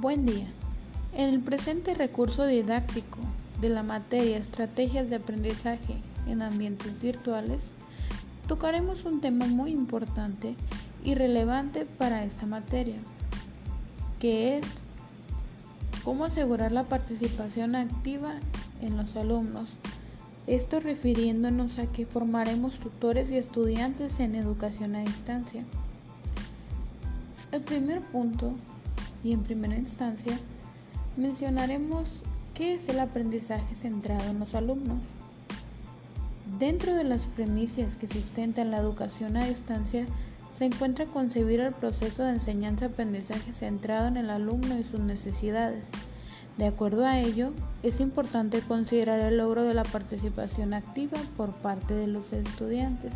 Buen día. En el presente recurso didáctico de la materia Estrategias de aprendizaje en ambientes virtuales, tocaremos un tema muy importante y relevante para esta materia, que es cómo asegurar la participación activa en los alumnos. Esto refiriéndonos a que formaremos tutores y estudiantes en educación a distancia. El primer punto y en primera instancia mencionaremos qué es el aprendizaje centrado en los alumnos. Dentro de las premisas que sustentan la educación a distancia se encuentra concebir el proceso de enseñanza-aprendizaje centrado en el alumno y sus necesidades. De acuerdo a ello, es importante considerar el logro de la participación activa por parte de los estudiantes.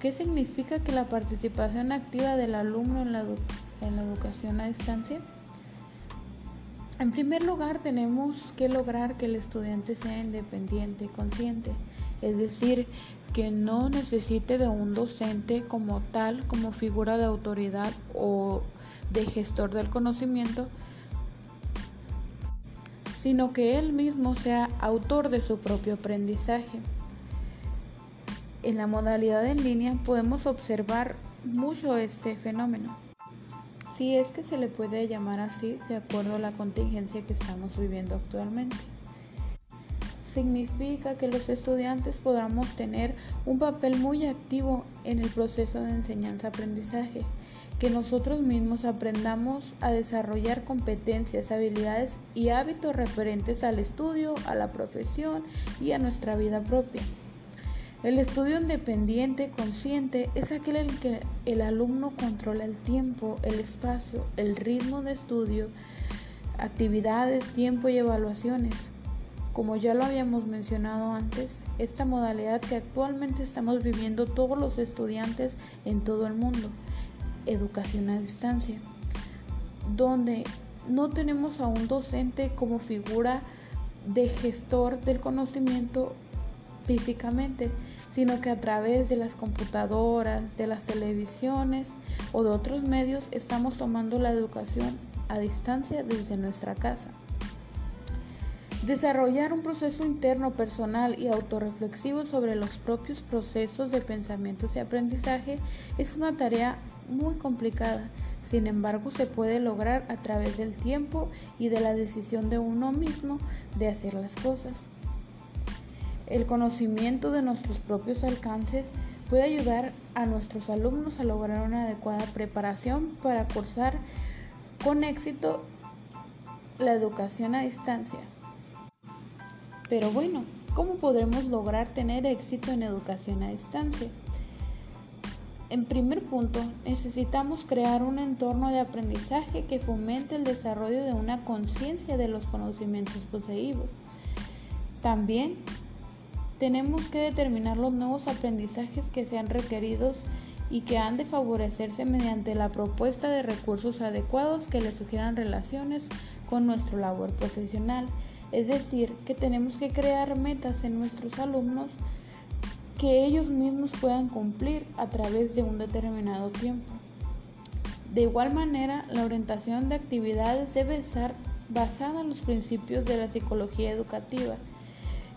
¿Qué significa que la participación activa del alumno en la, en la educación a distancia? En primer lugar, tenemos que lograr que el estudiante sea independiente, consciente, es decir, que no necesite de un docente como tal, como figura de autoridad o de gestor del conocimiento, sino que él mismo sea autor de su propio aprendizaje. En la modalidad en línea podemos observar mucho este fenómeno si es que se le puede llamar así de acuerdo a la contingencia que estamos viviendo actualmente. Significa que los estudiantes podamos tener un papel muy activo en el proceso de enseñanza-aprendizaje, que nosotros mismos aprendamos a desarrollar competencias, habilidades y hábitos referentes al estudio, a la profesión y a nuestra vida propia. El estudio independiente consciente es aquel en el que el alumno controla el tiempo, el espacio, el ritmo de estudio, actividades, tiempo y evaluaciones. Como ya lo habíamos mencionado antes, esta modalidad que actualmente estamos viviendo todos los estudiantes en todo el mundo, educación a distancia, donde no tenemos a un docente como figura de gestor del conocimiento físicamente, sino que a través de las computadoras, de las televisiones o de otros medios estamos tomando la educación a distancia desde nuestra casa. Desarrollar un proceso interno personal y autorreflexivo sobre los propios procesos de pensamientos y aprendizaje es una tarea muy complicada, sin embargo se puede lograr a través del tiempo y de la decisión de uno mismo de hacer las cosas. El conocimiento de nuestros propios alcances puede ayudar a nuestros alumnos a lograr una adecuada preparación para cursar con éxito la educación a distancia. Pero bueno, ¿cómo podremos lograr tener éxito en educación a distancia? En primer punto, necesitamos crear un entorno de aprendizaje que fomente el desarrollo de una conciencia de los conocimientos poseídos. También tenemos que determinar los nuevos aprendizajes que sean requeridos y que han de favorecerse mediante la propuesta de recursos adecuados que le sugieran relaciones con nuestro labor profesional. Es decir, que tenemos que crear metas en nuestros alumnos que ellos mismos puedan cumplir a través de un determinado tiempo. De igual manera, la orientación de actividades debe estar basada en los principios de la psicología educativa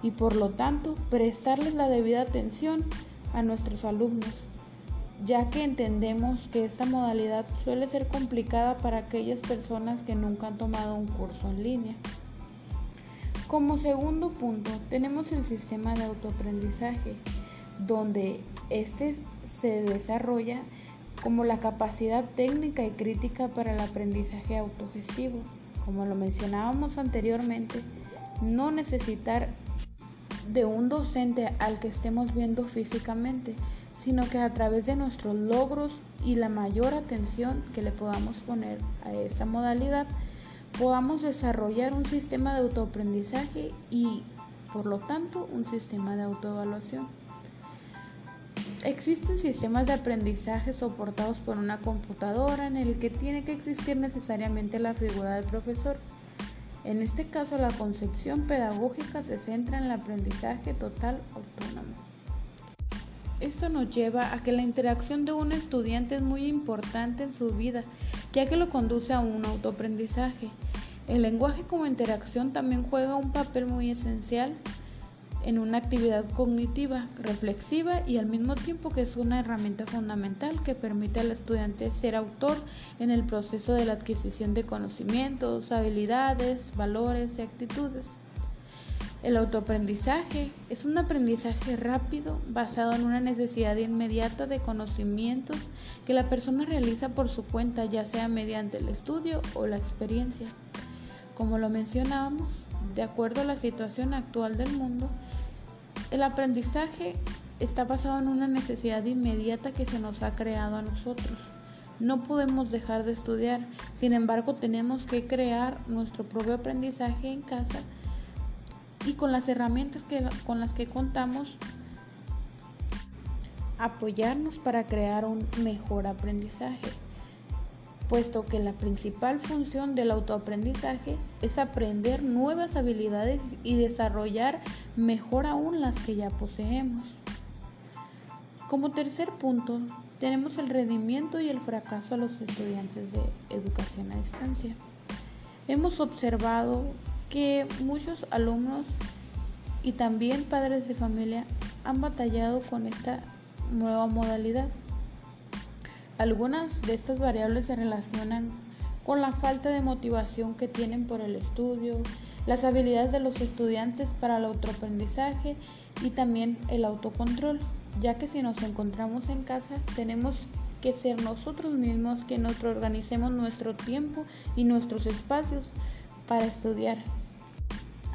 y por lo tanto prestarles la debida atención a nuestros alumnos, ya que entendemos que esta modalidad suele ser complicada para aquellas personas que nunca han tomado un curso en línea. Como segundo punto, tenemos el sistema de autoaprendizaje, donde este se desarrolla como la capacidad técnica y crítica para el aprendizaje autogestivo. Como lo mencionábamos anteriormente, no necesitar de un docente al que estemos viendo físicamente, sino que a través de nuestros logros y la mayor atención que le podamos poner a esta modalidad, podamos desarrollar un sistema de autoaprendizaje y, por lo tanto, un sistema de autoevaluación. Existen sistemas de aprendizaje soportados por una computadora en el que tiene que existir necesariamente la figura del profesor. En este caso, la concepción pedagógica se centra en el aprendizaje total autónomo. esto nos lleva a que la interacción de un estudiante es muy importante en su vida, ya que lo conduce a un autoaprendizaje. El lenguaje como interacción también juega un papel muy esencial en una actividad cognitiva, reflexiva y al mismo tiempo que es una herramienta fundamental que permite al estudiante ser autor en el proceso de la adquisición de conocimientos, habilidades, valores y actitudes. El autoaprendizaje es un aprendizaje rápido basado en una necesidad inmediata de conocimientos que la persona realiza por su cuenta, ya sea mediante el estudio o la experiencia. Como lo mencionábamos, de acuerdo a la situación actual del mundo, el aprendizaje está basado en una necesidad inmediata que se nos ha creado a nosotros. No podemos dejar de estudiar, sin embargo tenemos que crear nuestro propio aprendizaje en casa y con las herramientas que, con las que contamos, apoyarnos para crear un mejor aprendizaje puesto que la principal función del autoaprendizaje es aprender nuevas habilidades y desarrollar mejor aún las que ya poseemos. Como tercer punto, tenemos el rendimiento y el fracaso a los estudiantes de educación a distancia. Hemos observado que muchos alumnos y también padres de familia han batallado con esta nueva modalidad algunas de estas variables se relacionan con la falta de motivación que tienen por el estudio, las habilidades de los estudiantes para el autoaprendizaje y también el autocontrol, ya que si nos encontramos en casa tenemos que ser nosotros mismos quienes organicemos nuestro tiempo y nuestros espacios para estudiar.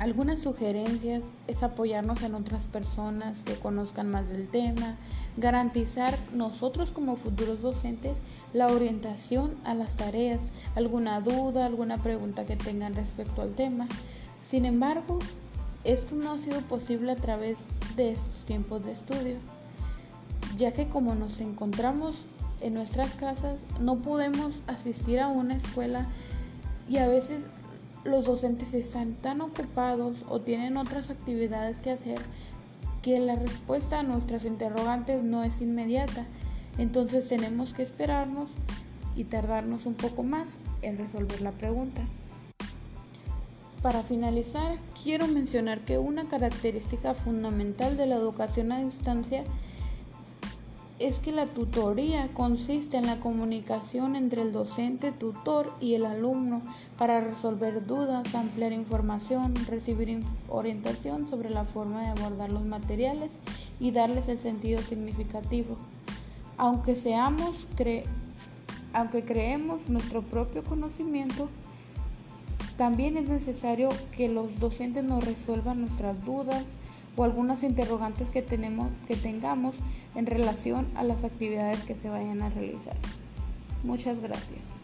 Algunas sugerencias es apoyarnos en otras personas que conozcan más del tema, garantizar nosotros como futuros docentes la orientación a las tareas, alguna duda, alguna pregunta que tengan respecto al tema. Sin embargo, esto no ha sido posible a través de estos tiempos de estudio, ya que como nos encontramos en nuestras casas, no podemos asistir a una escuela y a veces los docentes están tan ocupados o tienen otras actividades que hacer que la respuesta a nuestras interrogantes no es inmediata. Entonces tenemos que esperarnos y tardarnos un poco más en resolver la pregunta. Para finalizar, quiero mencionar que una característica fundamental de la educación a distancia es que la tutoría consiste en la comunicación entre el docente, tutor y el alumno para resolver dudas, ampliar información, recibir orientación sobre la forma de abordar los materiales y darles el sentido significativo. Aunque seamos aunque creemos nuestro propio conocimiento, también es necesario que los docentes nos resuelvan nuestras dudas, o algunas interrogantes que, tenemos, que tengamos en relación a las actividades que se vayan a realizar. Muchas gracias.